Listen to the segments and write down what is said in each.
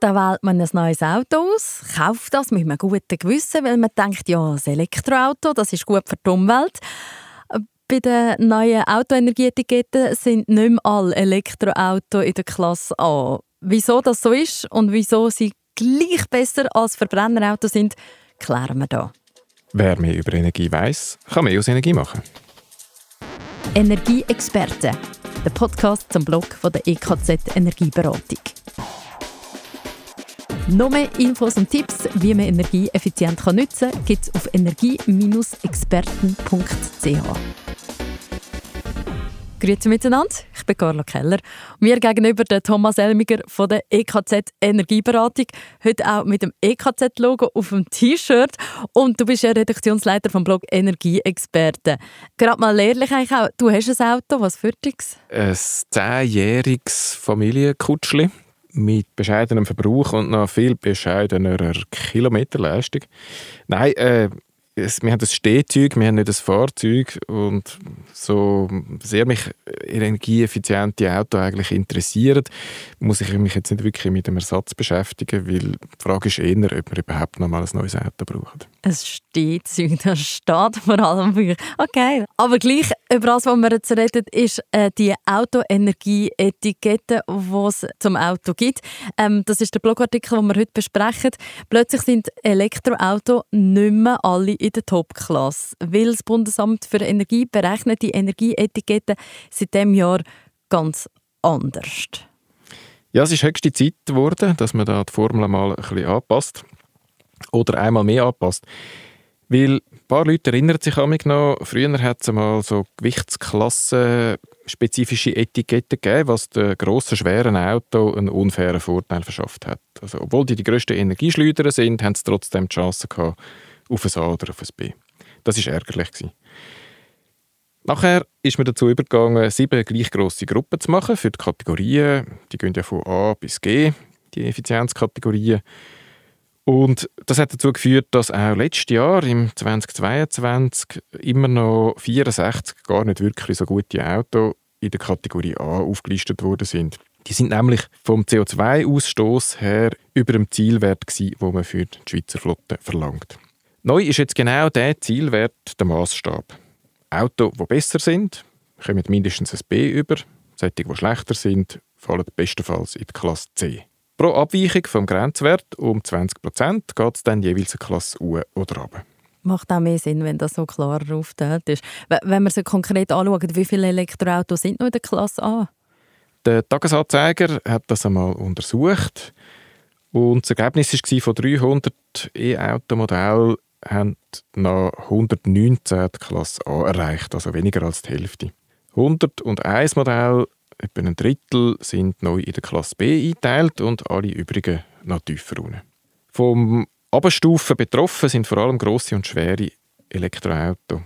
dann wählt man ein neues Auto aus, kauft das mit einem guten Gewissen, weil man denkt, ja, das Elektroauto, das ist gut für die Umwelt. Bei den neuen Autoenergieetiketten sind nicht mehr alle Elektroautos in der Klasse A. Wieso das so ist und wieso sie gleich besser als Verbrennerautos sind, klären wir hier. Wer mehr über Energie weiß, kann mehr aus Energie machen. Energieexperten, der Podcast zum Blog von der EKZ Energieberatung. Noch mehr Infos und Tipps, wie man Energie effizient nutzen kann, gibt es auf energie-experten.ch. Grüezi miteinander, ich bin Carla Keller. Mir gegenüber der Thomas Elmiger von der EKZ Energieberatung. Heute auch mit dem EKZ-Logo auf dem T-Shirt. Und du bist ja Redaktionsleiter vom Blog Energieexperten. Gerade mal ehrlich auch, du hast ein Auto, was für dich? Ein zehnjähriges Familienkutschli mit bescheidenem Verbrauch und noch viel bescheidenerer Kilometerleistung. Nein, äh, es, wir haben das Stehzeug, wir haben nicht das Fahrzeug und so sehr mich energieeffiziente Auto eigentlich interessiert, muss ich mich jetzt nicht wirklich mit dem Ersatz beschäftigen, weil die Frage ist eher, ob wir überhaupt noch mal ein neues Auto brauchen. Es steht das steht vor allem für Okay, aber gleich über das, was wir jetzt reden, ist äh, die Autoenergie-Etikette, die es zum Auto gibt. Ähm, das ist der Blogartikel, den wir heute besprechen. Plötzlich sind Elektroautos nicht mehr alle in der Top-Klasse, weil das Bundesamt für Energie berechnet die Energieetikette seit dem Jahr ganz anders. Ja, es ist höchste Zeit geworden, dass man da die Formel mal ein bisschen anpasst. Oder einmal mehr anpasst. Weil ein paar Leute erinnern sich an mich noch, früher hat es mal so Gewichtsklassen spezifische Etiketten gegeben, was den grossen, schweren Auto einen unfairen Vorteil verschafft hat. Also, obwohl die die grössten Energieschleuder sind, haben sie trotzdem die Chance gehabt, auf ein A oder auf ein B. Das war ärgerlich. Gewesen. Nachher ist man dazu übergegangen, sieben gleich grosse Gruppen zu machen für die Kategorien. Die gehen ja von A bis G, die Effizienzkategorien. Und das hat dazu geführt, dass auch letztes Jahr, im 2022, immer noch 64 gar nicht wirklich so gute Autos in der Kategorie A aufgelistet worden sind. Die sind nämlich vom CO2-Ausstoß her über dem Zielwert gewesen, wo man für die Schweizer Flotte verlangt. Neu ist jetzt genau der Zielwert der Maßstab. Autos, die besser sind, kommen mindestens ein B über. Solche, die schlechter sind, fallen bestenfalls in die Klasse C. Pro Abweichung vom Grenzwert um 20% geht es dann jeweils eine Klasse U oder runter. Macht auch mehr Sinn, wenn das so klar aufgeteilt ist. Wenn man sich konkret anschaut, wie viele Elektroautos sind noch in der Klasse A? Der Tagesanzeiger hat das einmal untersucht und das Ergebnis war, von 300 E-Automodellen haben nach 119 die Klasse A erreicht, also weniger als die Hälfte. 101 Modelle etwa ein Drittel sind neu in der Klasse B eingeteilt und alle übrigen noch tiefer unten. Vom Abstufen betroffen sind vor allem grosse und schwere Elektroautos.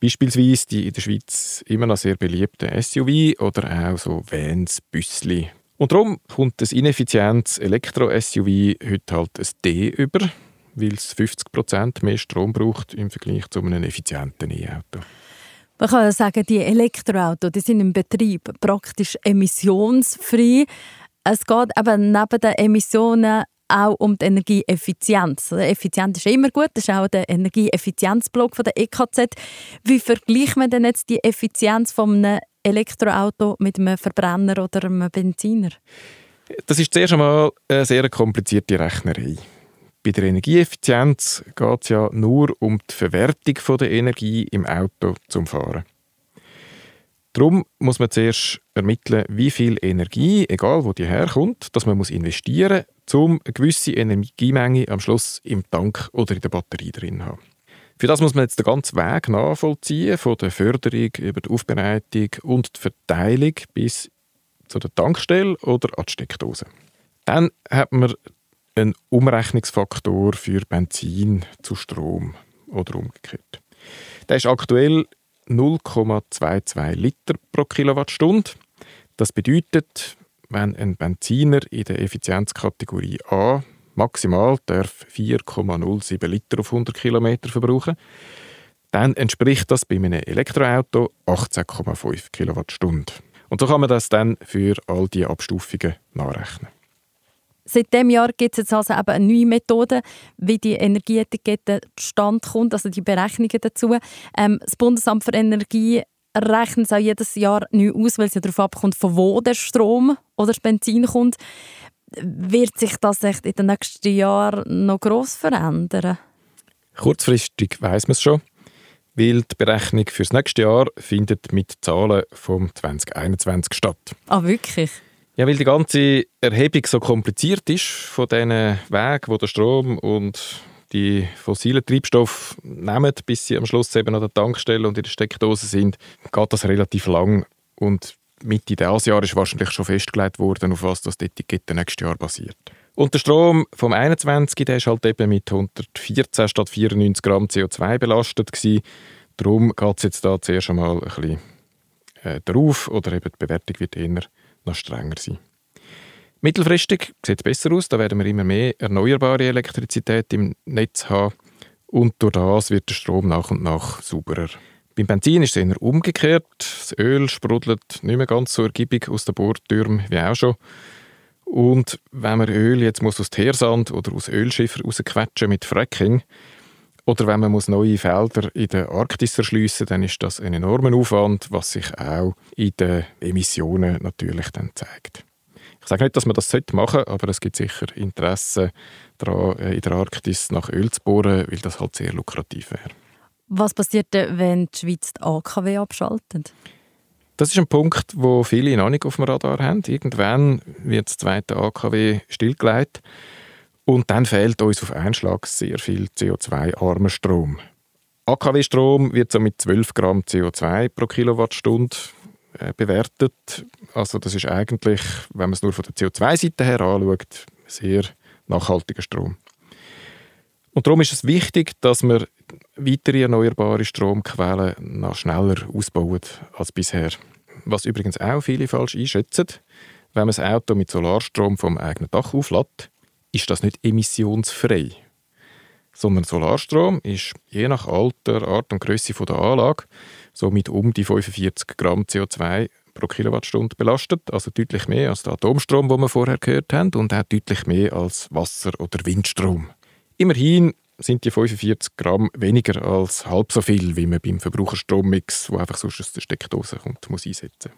Beispielsweise die in der Schweiz immer noch sehr beliebten SUV oder auch so Vans, Büssli. Und darum kommt das ineffizientes Elektro-SUV heute halt ein D über, weil es 50% mehr Strom braucht im Vergleich zu einem effizienten E-Auto. Man kann sagen, die Elektroautos die sind im Betrieb praktisch emissionsfrei. Es geht eben neben den Emissionen auch um die Energieeffizienz. Effizient ist immer gut, das ist auch der Energieeffizienzblock der EKZ. Wie vergleicht man denn jetzt die Effizienz von einem Elektroauto mit einem Verbrenner oder einem Benziner? Das ist zuerst einmal eine sehr komplizierte Rechnerei. Bei der Energieeffizienz geht es ja nur um die Verwertung der Energie im Auto zum Fahren. Darum muss man zuerst ermitteln, wie viel Energie, egal wo die herkommt, dass man muss investieren muss, um eine gewisse Energiemenge am Schluss im Tank oder in der Batterie drin zu haben. Für das muss man jetzt den ganzen Weg nachvollziehen, von der Förderung über die Aufbereitung und die Verteilung bis zu der Tankstelle oder an die Steckdose. Dann hat man ein Umrechnungsfaktor für Benzin zu Strom oder umgekehrt. Der ist aktuell 0,22 Liter pro Kilowattstunde. Das bedeutet, wenn ein Benziner in der Effizienzkategorie A maximal darf 4,07 Liter auf 100 Kilometer verbrauchen, dann entspricht das bei einem Elektroauto 18,5 Kilowattstunden. Und so kann man das dann für all die Abstufungen nachrechnen. Seit diesem Jahr gibt es jetzt also eben eine neue Methode, wie die Energieetikette zustande kommt, also die Berechnungen dazu. Ähm, das Bundesamt für Energie rechnet es auch jedes Jahr neu aus, weil es ja darauf abkommt, von wo der Strom oder das Benzin kommt. Wird sich das echt in den nächsten Jahren noch gross verändern? Kurzfristig weiß man es schon, weil die Berechnung für das nächste Jahr findet mit Zahlen vom 2021 statt. Ah, wirklich? Ja, weil die ganze Erhebung so kompliziert ist von diesen Wegen, wo der Strom und die fossilen Treibstoffe nehmen, bis sie am Schluss eben an der Tankstelle und in der Steckdose sind, geht das relativ lang und Mitte dieses Jahres ist wahrscheinlich schon festgelegt worden, auf was das Etikette nächstes Jahr basiert. Und der Strom vom 21, der ist halt eben mit 114 statt 94 Gramm CO2 belastet gewesen. Darum geht es jetzt da zuerst einmal ein bisschen äh, darauf oder eben die Bewertung wird eher noch strenger sein. Mittelfristig sieht es besser aus, da werden wir immer mehr erneuerbare Elektrizität im Netz haben und durch das wird der Strom nach und nach sauberer. Beim Benzin ist es eher umgekehrt. Das Öl sprudelt nicht mehr ganz so ergiebig aus den Bohrtürmen wie auch schon. Und wenn man Öl jetzt muss aus Teersand oder aus Ölschiffer rausquetschen mit Fracking oder wenn man muss neue Felder in der Arktis erschliessen, dann ist das ein enormer Aufwand, was sich auch in den Emissionen natürlich dann zeigt. Ich sage nicht, dass man das machen sollte, aber es gibt sicher Interesse daran, äh, in der Arktis nach Öl zu bohren, weil das halt sehr lukrativ wäre. Was passiert denn, wenn die Schweiz die AKW abschaltet? Das ist ein Punkt, wo viele noch nicht auf dem Radar haben. Irgendwann wird das zweite AKW stillgelegt und dann fehlt uns auf einen Schlag sehr viel CO2-armer Strom. AKW-Strom wird so mit 12 Gramm CO2 pro Kilowattstunde äh, bewertet. Also das ist eigentlich, wenn man es nur von der CO2-Seite her anschaut, sehr nachhaltiger Strom. Und darum ist es wichtig, dass wir weitere erneuerbare Stromquellen noch schneller ausbauen als bisher. Was übrigens auch viele falsch einschätzen, wenn man das Auto mit Solarstrom vom eigenen Dach auflädt, ist das nicht emissionsfrei. Sondern Solarstrom ist je nach Alter, Art und Größe der Anlage so mit um die 45 Gramm CO2 pro Kilowattstunde belastet, also deutlich mehr als der Atomstrom, den wir vorher gehört haben, und auch deutlich mehr als Wasser- oder Windstrom. Immerhin sind die 45 Gramm weniger als halb so viel, wie man beim Verbraucherstrommix, wo einfach sonst aus der Steckdose kommt, muss einsetzen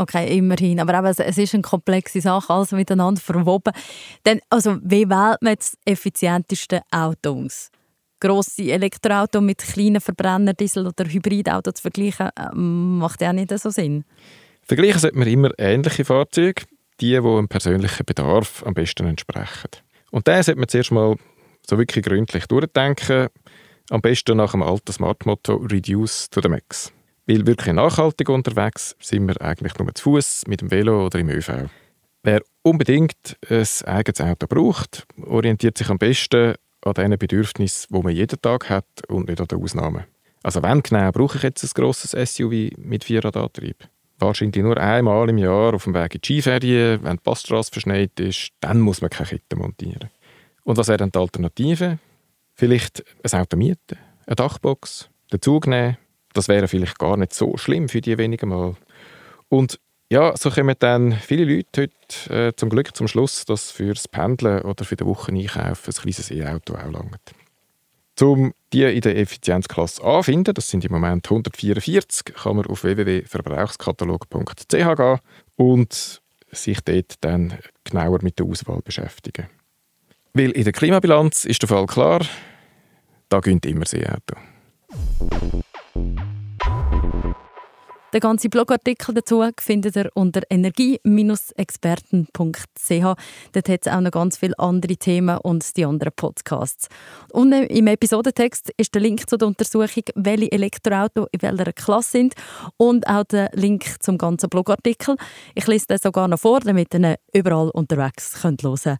Okay, immerhin. Aber eben, es ist eine komplexe Sache, alles miteinander verwoben. Denn, also, wie wählt man das effizienteste Auto aus? Grosse Elektroauto mit kleinen Verbrenner, Diesel- oder Hybridauto zu vergleichen, ähm, macht ja nicht so Sinn. Vergleichen sollte man immer ähnliche Fahrzeuge, die, die einem persönlichen Bedarf am besten entsprechen. Und da sollte man zuerst mal so wirklich gründlich durchdenken. Am besten nach dem alten Smart-Motto «Reduce to the max». Weil wirklich nachhaltig unterwegs sind wir eigentlich nur zu Fuß, mit dem Velo oder im ÖV. Wer unbedingt ein eigenes Auto braucht, orientiert sich am besten an den Bedürfnissen, die man jeden Tag hat und nicht an den Ausnahmen. Also wann genau brauche ich jetzt ein grosses SUV mit Vierradantrieb? Wahrscheinlich nur einmal im Jahr auf dem Weg in die Skiferien, wenn die Passstrasse verschneit ist, dann muss man keine Kette montieren. Und was wäre dann die Alternative? Vielleicht ein Auto mieten, eine Dachbox, den Zug nehmen. Das wäre vielleicht gar nicht so schlimm für die wenigen Mal. Und ja, so kommen dann viele Leute heute äh, zum Glück zum Schluss, dass für das Pendeln oder für den Wocheneinkauf ein kleines E-Auto auch langt. Um die in der Effizienzklasse anfinden, das sind im Moment 144, kann man auf www.verbrauchskatalog.ch gehen und sich dort dann genauer mit der Auswahl beschäftigen. Weil in der Klimabilanz ist der Fall klar, da gönnt immer das E-Auto. Den ganzen Blogartikel dazu findet ihr unter energie-experten.ch. Dort hat es auch noch ganz viele andere Themen und die anderen Podcasts. Und im Episodentext ist der Link zu der Untersuchung, welche Elektroautos in welcher Klasse sind und auch der Link zum ganzen Blogartikel. Ich lese den sogar noch vor, damit ihr ihn überall unterwegs hören könnt.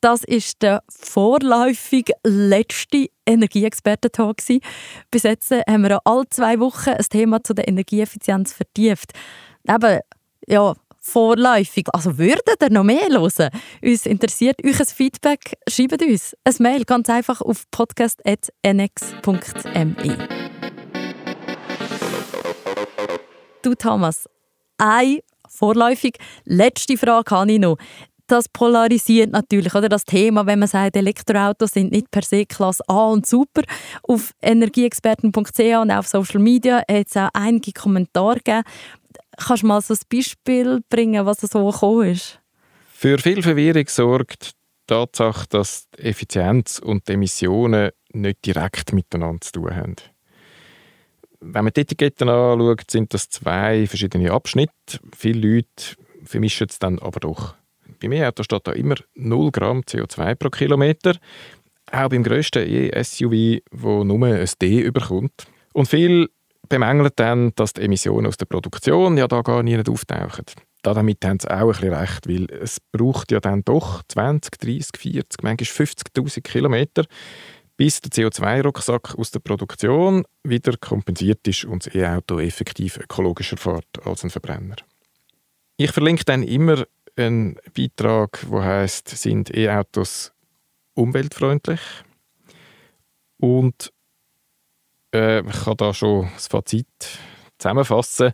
Das ist der vorläufig letzte Energieexperten-Talk. Bis jetzt haben wir alle zwei Wochen ein Thema zu der Energieeffizienz vertieft. Eben, ja, vorläufig. Also würdet ihr noch mehr hören? Uns interessiert euch ein Feedback. Schreibt uns ein Mail ganz einfach auf podcast.nx.me. Du Thomas, eine vorläufig letzte Frage habe ich noch. Das polarisiert natürlich, oder? Das Thema, wenn man sagt, Elektroautos sind nicht per se Klasse A und super. Auf energieexperten.ch und auf Social Media hat es auch einige Kommentare gegeben. Kannst du mal so ein Beispiel bringen, was so gekommen ist? Für viel Verwirrung sorgt die Tatsache, dass die Effizienz und die Emissionen nicht direkt miteinander zu tun haben. Wenn man die Etiketten anschaut, sind das zwei verschiedene Abschnitte. Viele Leute vermischen es dann aber doch. Bei mir da steht da immer 0 Gramm CO2 pro Kilometer. Auch beim grössten E-SUV, wo nur ein D überkommt. Und viele bemängeln dann, dass die Emissionen aus der Produktion ja da gar nicht auftauchen. Damit haben sie auch ein bisschen recht, weil es braucht ja dann doch 20, 30, 40, manchmal 50'000 Kilometer, bis der CO2-Rucksack aus der Produktion wieder kompensiert ist und das E-Auto effektiv ökologischer fährt als ein Verbrenner. Ich verlinke dann immer einen Beitrag, der heißt, sind E-Autos umweltfreundlich? Und äh, ich kann da schon das Fazit zusammenfassen.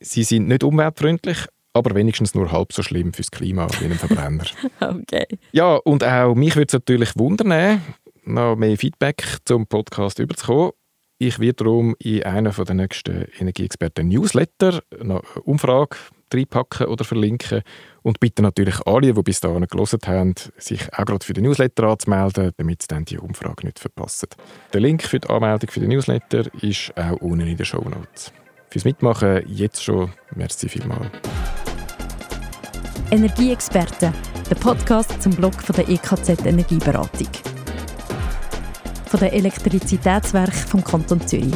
Sie sind nicht umweltfreundlich, aber wenigstens nur halb so schlimm fürs Klima wie ein Verbrenner. okay. Ja, und auch mich würde es natürlich wundern, noch mehr Feedback zum Podcast überzukommen. Ich werde darum in einer der nächsten Energieexperten-Newsletter eine Umfrage reinpacken oder verlinken und bitte natürlich alle, die bis dahin gelesen haben, sich auch gerade für den Newsletter anzumelden, damit sie dann die Umfrage nicht verpassen. Der Link für die Anmeldung für den Newsletter ist auch unten in den Show Notes. Fürs Mitmachen jetzt schon, merci vielmals. Energieexperten, der Podcast zum Blog von der EKZ Energieberatung. Von den Elektrizitätswerken vom Kanton Zürich.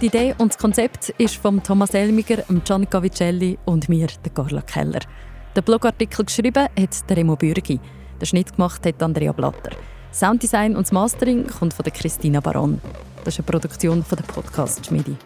Die Idee und das Konzept ist von Thomas Elmiger, Gianni Vicelli und mir, der Carla Keller. Den Blogartikel geschrieben hat der Remo Bürgi. Den Schnitt gemacht hat Andrea Blatter. Sounddesign und das Mastering kommt von der Christina Baron. Das ist eine Produktion von der Podcast Schmiedi.